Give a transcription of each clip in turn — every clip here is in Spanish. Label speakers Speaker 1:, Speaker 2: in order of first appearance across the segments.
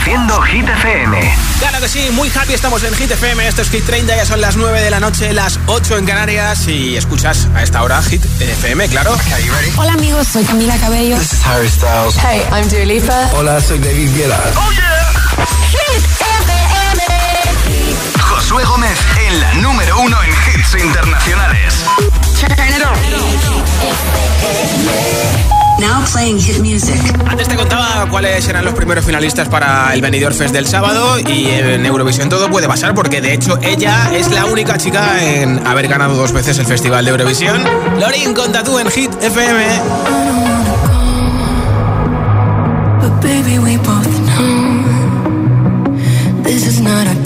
Speaker 1: Produciendo Hit FM.
Speaker 2: Claro que sí, muy happy estamos en Hit FM. Esto es Hit 30, ya son las 9 de la noche, las 8 en Canarias. Y escuchas a esta hora Hit FM, claro.
Speaker 3: Hola amigos, soy Camila Cabello.
Speaker 4: This is Harry Styles.
Speaker 3: Hey, I'm Dua Lipa.
Speaker 5: Hola, soy David Guetta.
Speaker 1: Oh yeah.
Speaker 3: Hit
Speaker 1: FM. Josué Gómez en la número uno en hits internacionales. Turn it on.
Speaker 6: Now playing hit music.
Speaker 2: Antes te contaba cuáles eran los primeros finalistas para el Benidorm Fest del sábado y en Eurovisión todo puede pasar porque de hecho ella es la única chica en haber ganado dos veces el Festival de Eurovisión. Lorin, conta tú en Hit FM.
Speaker 7: Baby, we both know this is not a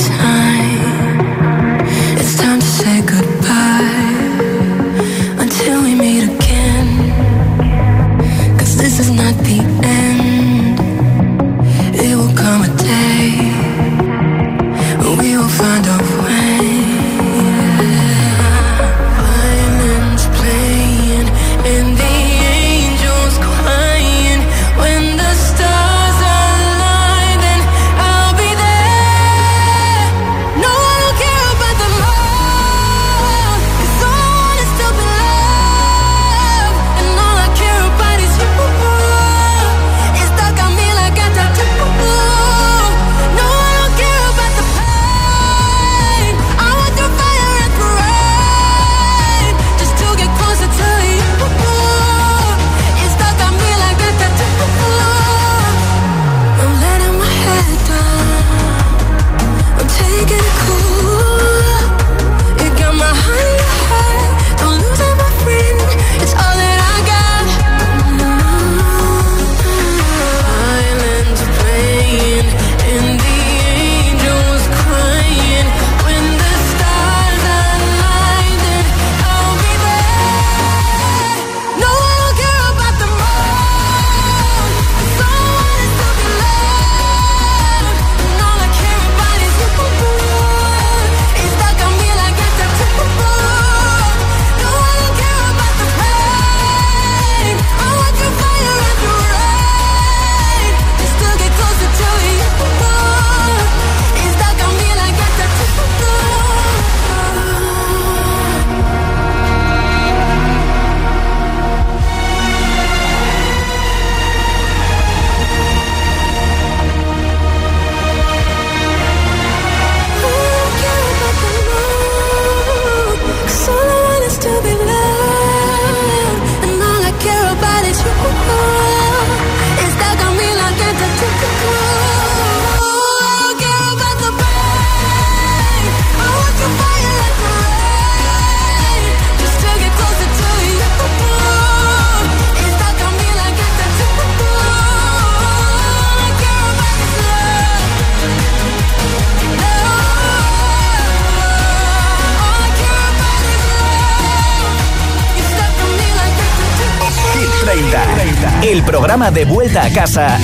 Speaker 1: casa.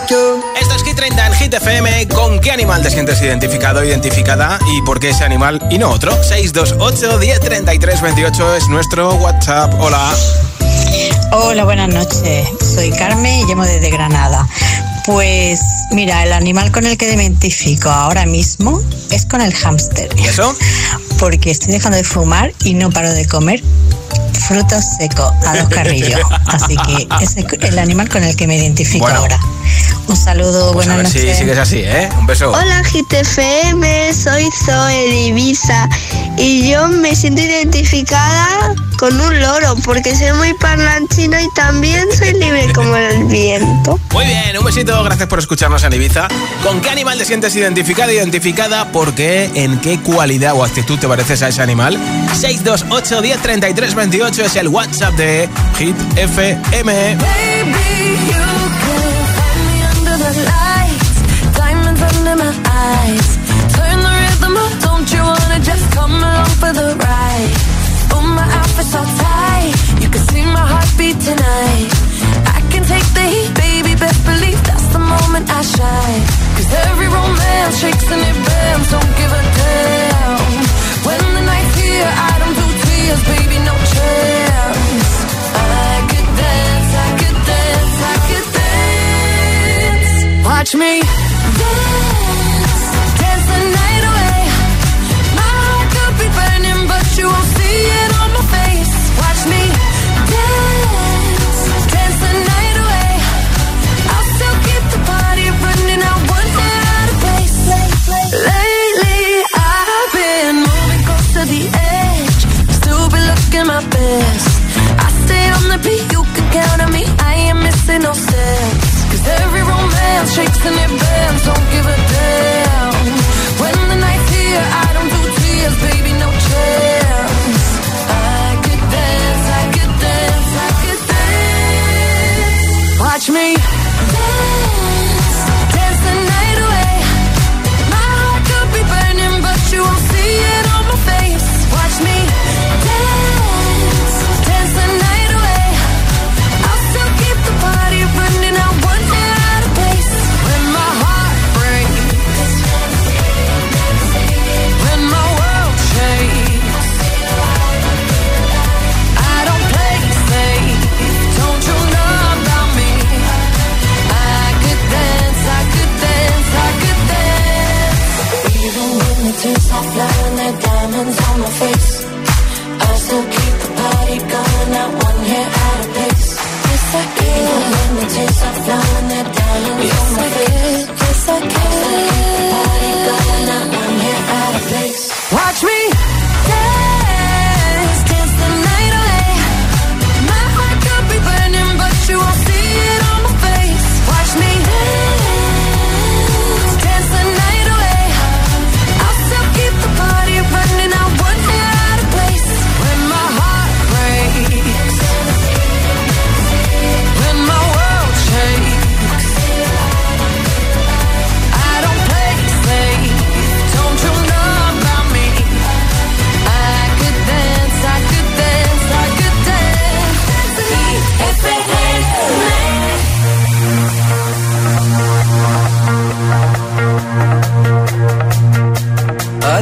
Speaker 2: Esto es Hit 30 en Hit FM. ¿Con qué animal te sientes identificado, identificada? ¿Y por qué ese animal y no otro? 628 10 33 28 es nuestro WhatsApp. Hola.
Speaker 6: Hola, buenas noches. Soy Carmen y llamo desde Granada. Pues mira, el animal con el que me identifico ahora mismo es con el hámster.
Speaker 2: ¿Y eso?
Speaker 6: Porque estoy dejando de fumar y no paro de comer frutos secos a dos carrillos. Así que ese es el animal con el que me identifico
Speaker 2: Bueno.
Speaker 6: ahora. Un saludo,
Speaker 2: Pues a
Speaker 6: buenas
Speaker 2: ver si
Speaker 6: noches.
Speaker 2: sigues así, ¿eh? Un beso.
Speaker 8: Hola GTFM, soy Zoe de Ibiza y yo me siento identificada con un loro porque soy muy parlanchina y también soy libre como el viento.
Speaker 2: Muy bien, un besito, gracias por escucharnos en Ibiza. ¿Con qué animal te sientes identificado, identificada? ¿Por qué? ¿En qué cualidad o actitud te pareces a ese animal? 628 10 33 28 es el WhatsApp de Hit FM.
Speaker 5: I shine. Cause every romance shakes and it bends, don't give a damn. When the night's here, I don't Watch me. Dance,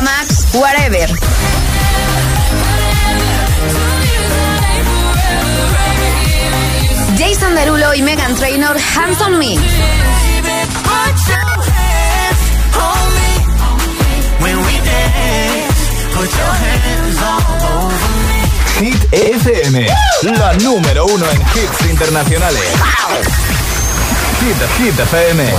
Speaker 4: Max, whatever. Jason Derulo y Megan Trainor, Hands on Me.
Speaker 9: Hit FM, la número uno en hits internacionales. Hit, Hit FM.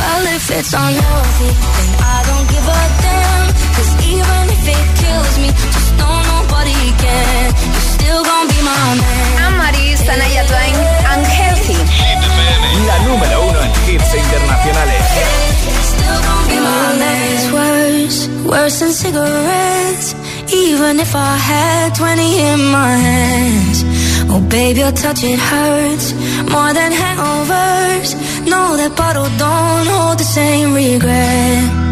Speaker 3: Just know nobody can. You're still gonna be my man.
Speaker 4: Anne-Marie, Sanaya Twain, Unhealthy.
Speaker 9: Hit FM, la número uno en hits internacionales.
Speaker 3: Still gonna be my man. It's worse, worse than cigarettes. Even if I had 20 in my hands. Oh, baby, your touch, it hurts more than hangovers. No, that bottle don't hold the same regret.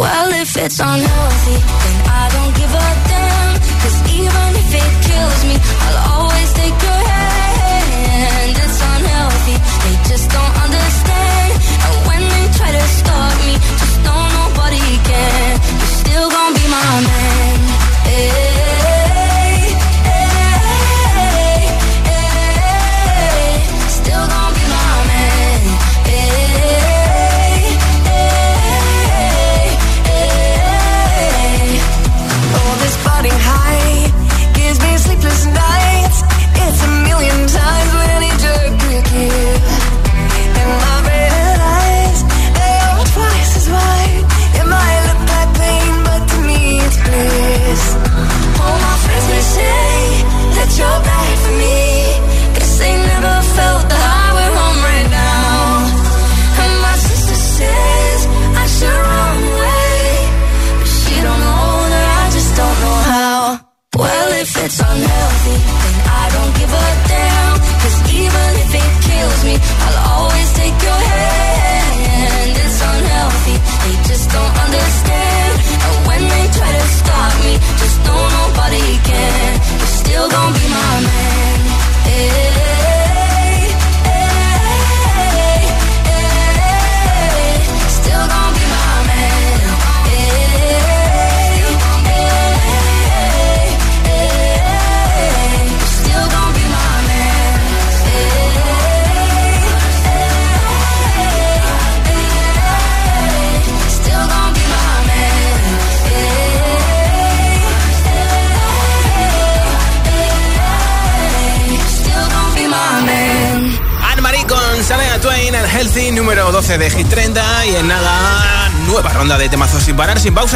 Speaker 3: Well, if it's unhealthy, then I don't give a damn. Cause even if it kills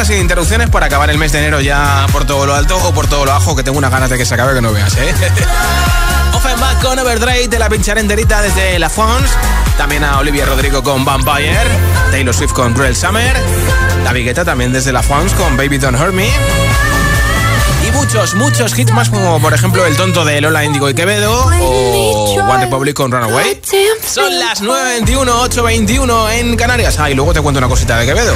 Speaker 2: sin interrupciones para acabar el mes de enero ya por todo lo alto o por todo lo bajo, que tengo unas ganas de que se acabe que no veas, ¿eh? Offenbach con Overdrive, te la pincharé enterita desde La Fons. También a Olivia Rodrigo con Vampire. Taylor Swift con Cruel Summer. La Vigueta también desde La Fons con Baby Don't Hurt Me. Y muchos, muchos hits más, como por ejemplo El Tonto de Lola Indigo y Quevedo o One Republic con Runaway. Son las 9.21, 8.21 en Canarias. Ah, y luego te cuento una cosita de Quevedo.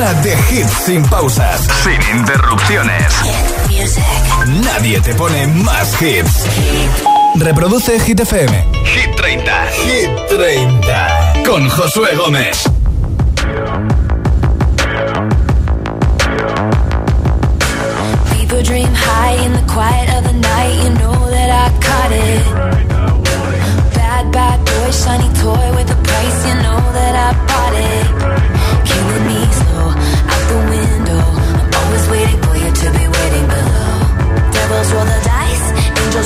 Speaker 1: semana de hits sin pausas, sin interrupciones. Nadie te pone más hits. Reproduce Hit FM. Hit 30. Hit 30. Con Josué Gómez.
Speaker 3: People dream high in the quiet of the night. You know that I caught it. Bad, bad boy, shiny toy with a price. You know that I bought it.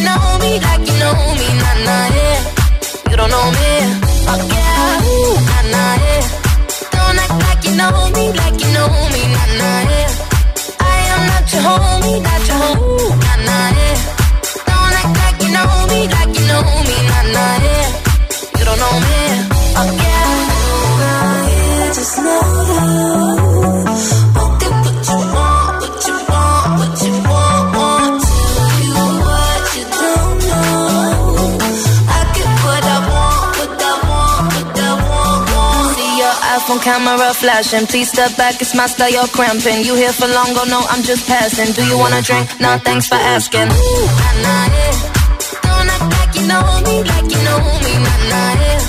Speaker 3: You know me, like you know me, nah, nah, yeah. You don't know me, fuck yeah, ooh, nah, nah, yeah. Don't act like you know me, like you know me, nah, nah, yeah. I am not your homie, not your homie, nah, nah, yeah. Don't act like you know me, like you know me, nah, nah, yeah. You don't know me, fuck yeah. Yeah, just know Won't camera flashing. Please step back, it's my style, you're cramping. You here for long, go no, I'm just passing. Do you wanna drink? Nah, thanks for asking. Ooh, nah, nah, yeah. Don't act like you know me, like you know me, nah, nah, yeah.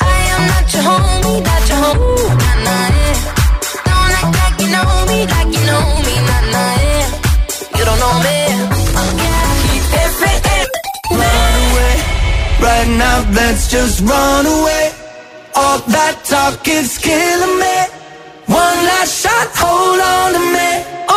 Speaker 3: I am not your homie, not your homie, nah, nah, yeah. Don't act like you know me, like you know me, nah, nah, yeah. You don't know me, fuck
Speaker 5: yeah. Run away. Right now, let's just run away. That talk is killing me. One last shot, hold on to me.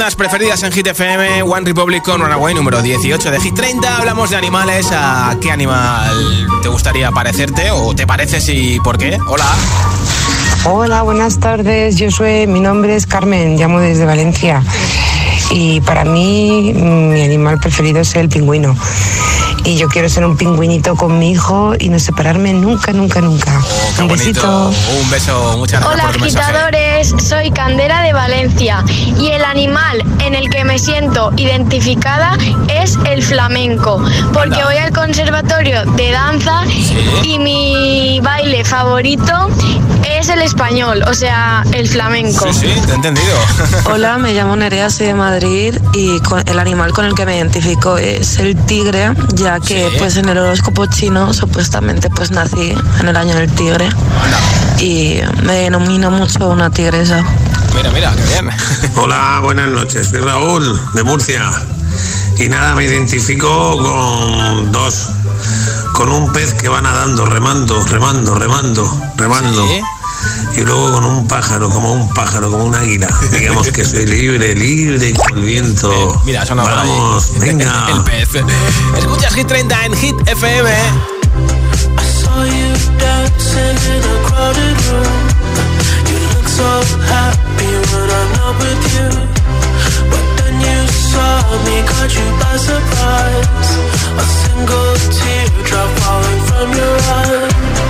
Speaker 2: Bandas preferidas en Hit FM, One Republic con Runaway número 18 de Hit 30. Hablamos de animales. ¿A qué animal te gustaría parecerte o te pareces y por qué? Hola.
Speaker 10: Hola, buenas tardes. Yo soy, mi nombre es Carmen, llamo desde Valencia. Y para mí, mi animal preferido es el pingüino. Y yo quiero ser un pingüinito con mi hijo y no separarme nunca, nunca, nunca.
Speaker 2: Oh,
Speaker 10: un besito.
Speaker 2: bonito. Un beso, muchas gracias
Speaker 11: Hola
Speaker 2: por tu mensaje.
Speaker 11: agitadores, soy Candela de Valencia y el animal en el que me siento identificada es el flamenco, porque
Speaker 2: Anda.
Speaker 11: voy al conservatorio de danza y mi baile favorito es el español, o sea, el flamenco.
Speaker 2: Sí, sí, te he entendido.
Speaker 12: Hola, me llamo Nerea, soy de Madrid y con- el animal con el que me identifico es el tigre, ya ya que pues en el horóscopo chino supuestamente pues nací en el año del tigre y me denomino mucho una tigresa.
Speaker 2: Mira, mira, qué bien.
Speaker 13: Hola, buenas noches. Soy Raúl, de Murcia. Y nada, me identifico con dos. Con un pez que va nadando, remando, remando, remando, remando. Y luego con un pájaro, como un pájaro, como un águila. Digamos que soy libre, libre con el viento.
Speaker 2: Mira, suena por ahí.
Speaker 13: Vamos, venga.
Speaker 2: El pez. Escuchas Hit 30 en Hit FM.
Speaker 3: saw you dancing in a crowded room. You look so happy when I'm not with you. But then you saw me, caught you by surprise. A single teardrop falling from your eye.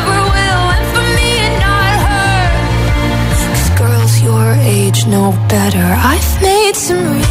Speaker 14: age know better. I've made some.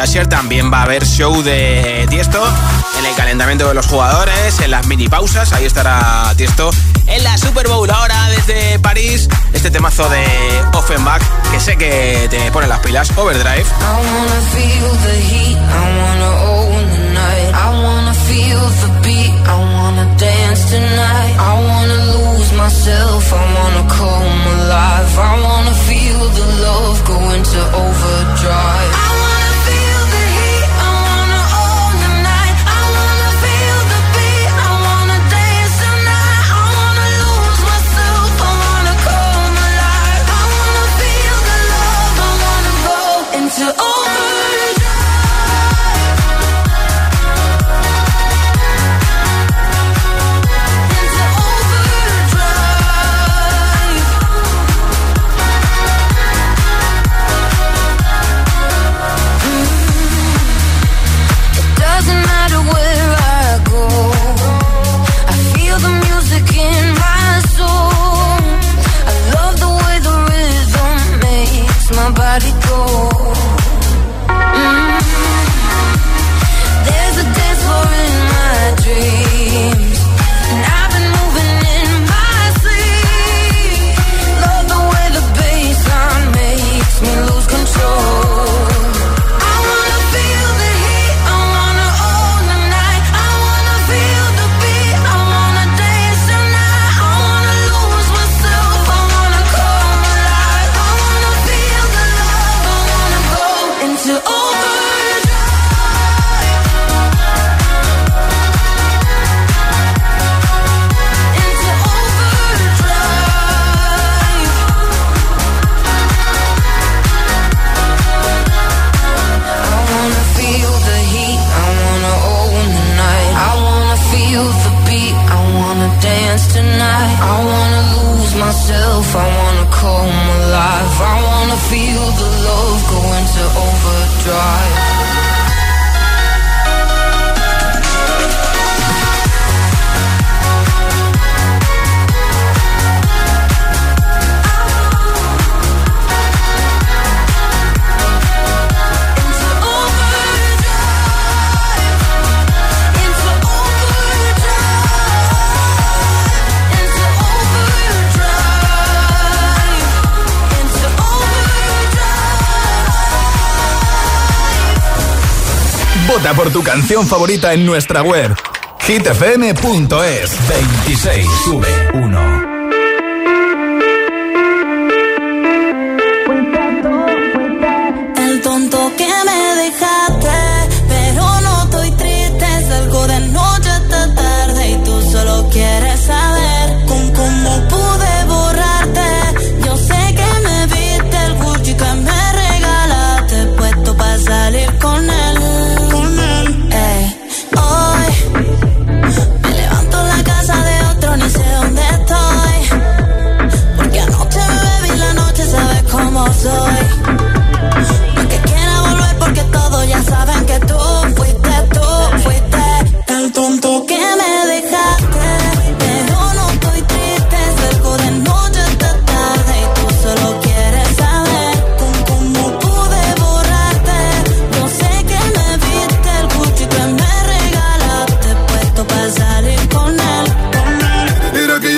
Speaker 2: También va a haber show de Tiesto en el calentamiento de los jugadores, en las mini pausas. Ahí estará Tiesto en la Super Bowl. Ahora desde París, este temazo de Offenbach que sé que te pone las pilas. Overdrive.
Speaker 3: myself, I wanna come alive. I wanna feel the love go into overdrive.
Speaker 9: Vota por tu canción favorita en nuestra web hitfm.es 26 sube 1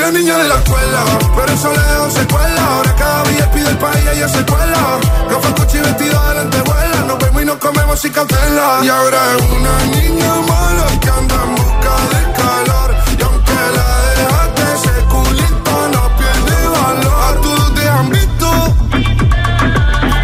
Speaker 15: era el niño de la
Speaker 16: escuela, pero eso le dejó secuela. Ahora cada día pide el país y ella se cuela. Rojo, coche y vestido adelante vuela. Nos vemos y nos comemos sin cautela. Y ahora es una niña mala que anda en busca de calor. Y aunque la dejaste ese culito, no pierde valor. A todos te han visto.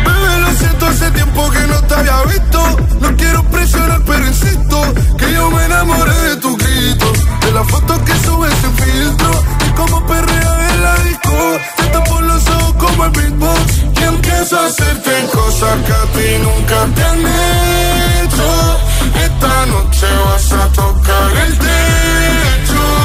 Speaker 16: Bebé, lo siento, hace tiempo que no te había visto. No quiero presionar, pero insisto que yo me enamoré de tus gritos. De las fotos que subes sin filtro como perrea en la disco. Te tapo los ojos como el beatbox. Y empiezo a hacerte cosas que a ti nunca te han hecho. Esta noche vas a tocar el techo.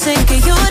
Speaker 16: hacen que llore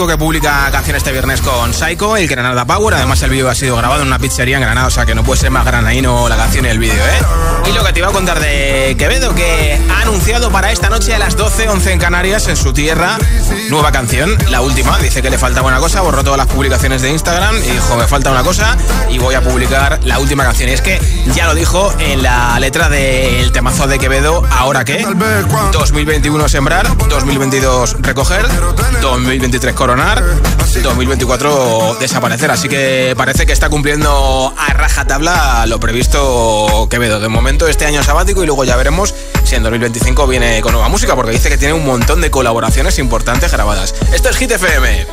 Speaker 16: Que
Speaker 2: publica canción este viernes con Psycho, el Granada Power. Además, el vídeo ha sido grabado en una pizzería en Granada, o sea que no puede ser más granaíno la canción y el vídeo, ¿eh? Y lo que te iba a contar de Quevedo, que ha anunciado para esta noche a las 12, 11 en Canarias, en su tierra, nueva canción, la última. Dice que le falta una cosa, borró todas las publicaciones de Instagram y dijo, me falta una cosa y voy a publicar la última canción. Y es que ya lo dijo en la letra del temazo de Quevedo, ¿ahora qué? 2021 sembrar, 2022 recoger, 2023 coronar, 2024 desaparecer. Así que parece que está cumpliendo a rajatabla lo previsto Quevedo. De momento este año sabático y luego ya veremos si en 2025 viene con nueva música porque dice que tiene un montón de colaboraciones importantes grabadas. Esto es Hit FM.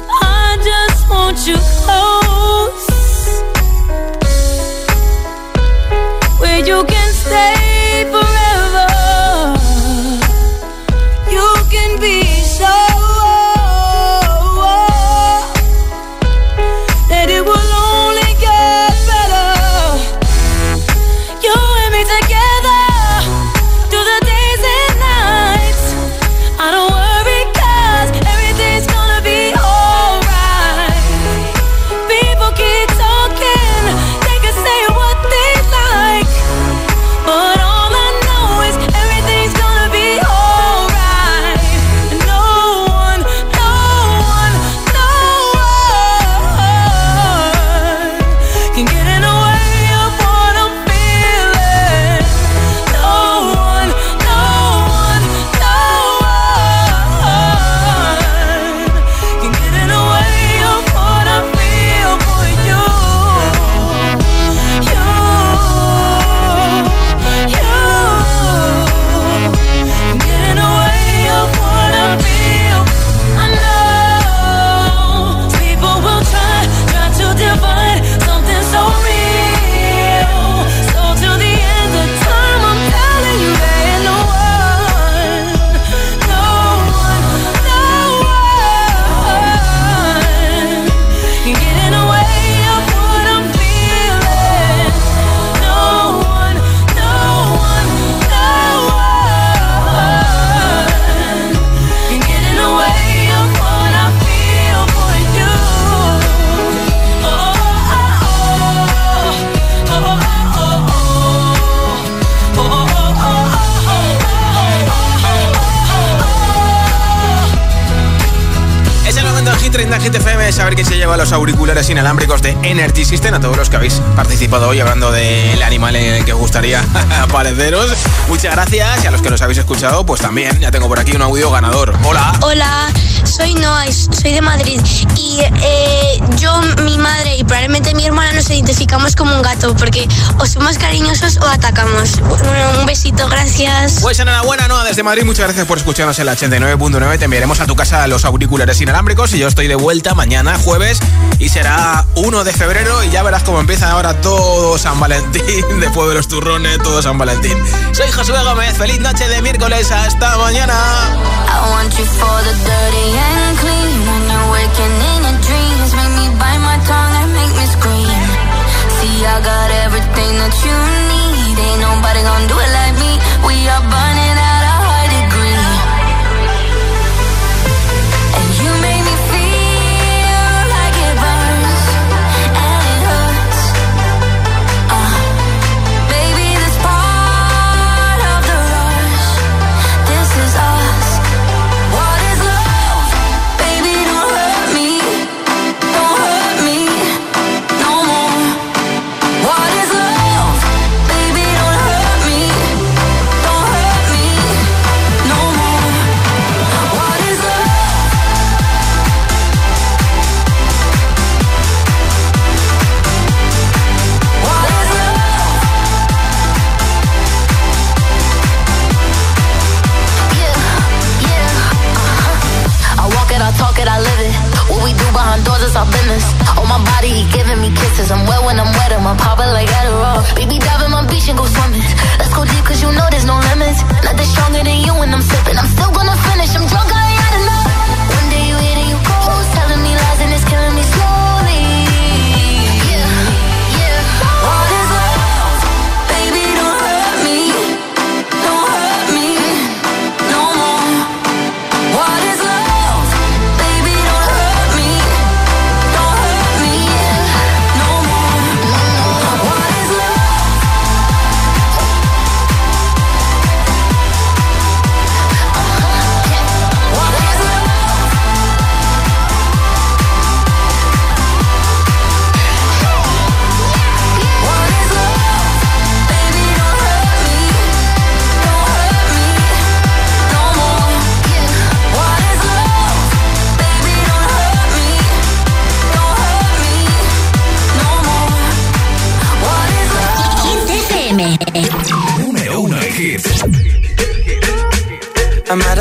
Speaker 2: Inalámbricos de Energy System. A todos los que habéis participado hoy hablando del animal en el que os gustaría apareceros. Muchas gracias. Y a los que nos habéis escuchado, pues también. Ya tengo por aquí un audio ganador. Hola.
Speaker 17: Hola, soy Noa, y soy de Madrid y eh, yo, mi madre y probablemente mi hermana nos identificamos como un gato porque o somos cariñosos o atacamos. Bueno, un besito, gracias.
Speaker 2: Pues enhorabuena, Noa, desde Madrid. Muchas gracias por escucharnos en la 89.9. Te enviaremos a tu casa los auriculares inalámbricos y yo estoy de vuelta mañana, jueves, y será 1 de febrero y ya verás cómo empieza ahora todo San Valentín, después de los turrones, todo San Valentín. Soy Josué Gómez, feliz noche de miércoles, hasta mañana.
Speaker 3: I want you for the dirty and clean. waking in a
Speaker 5: dream.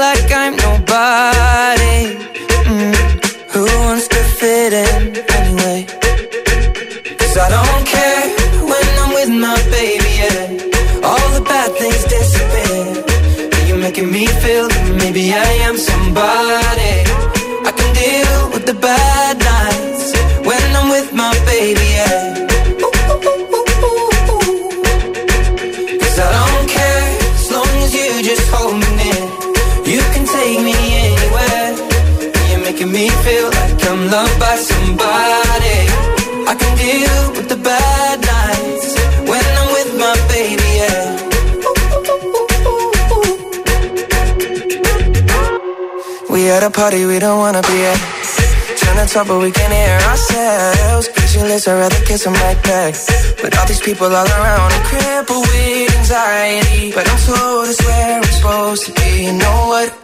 Speaker 5: like I'm nobody. Mm. Who wants to fit in anyway? Cause I don't care when I'm with my baby, yeah. All the bad things disappear. You're making me feel that maybe I am loved by somebody. I can deal with the bad nights when I'm with my baby, yeah. We at a party we don't wanna be at. Trying to talk but we can hear ourselves. Pictureless, I'd rather kiss them right back. But all these people all around, I'm crippled with anxiety. But I'm told it's where I'm supposed to be. You know what?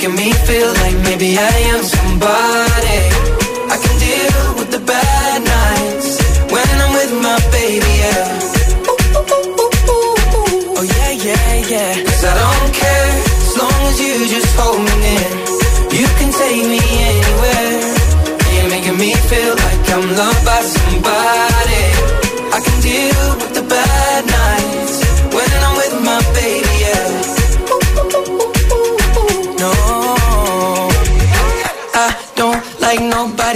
Speaker 5: making me feel like maybe I am somebody. I can deal with the bad nights when I'm with my baby, yeah. Oh yeah, yeah, yeah. Cause I don't care as long as you just hold me near. You can take me anywhere. You're making me feel like I'm loved by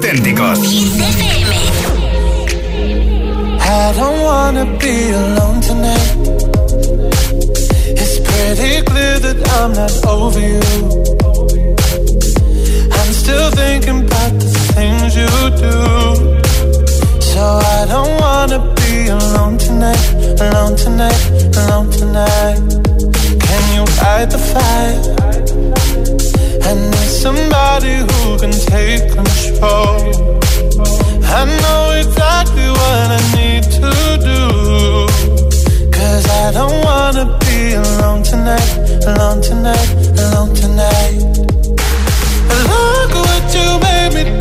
Speaker 1: auténticos.
Speaker 18: I don't wanna be alone tonight. It's pretty clear that I'm not over you. I'm still thinking about the things you do. So I don't wanna be alone tonight, alone tonight, alone tonight. Can you fight the fire? I need somebody who can take control. I know exactly what I need to I don't wanna
Speaker 14: be alone tonight, alone tonight, alone tonight. Look what you made me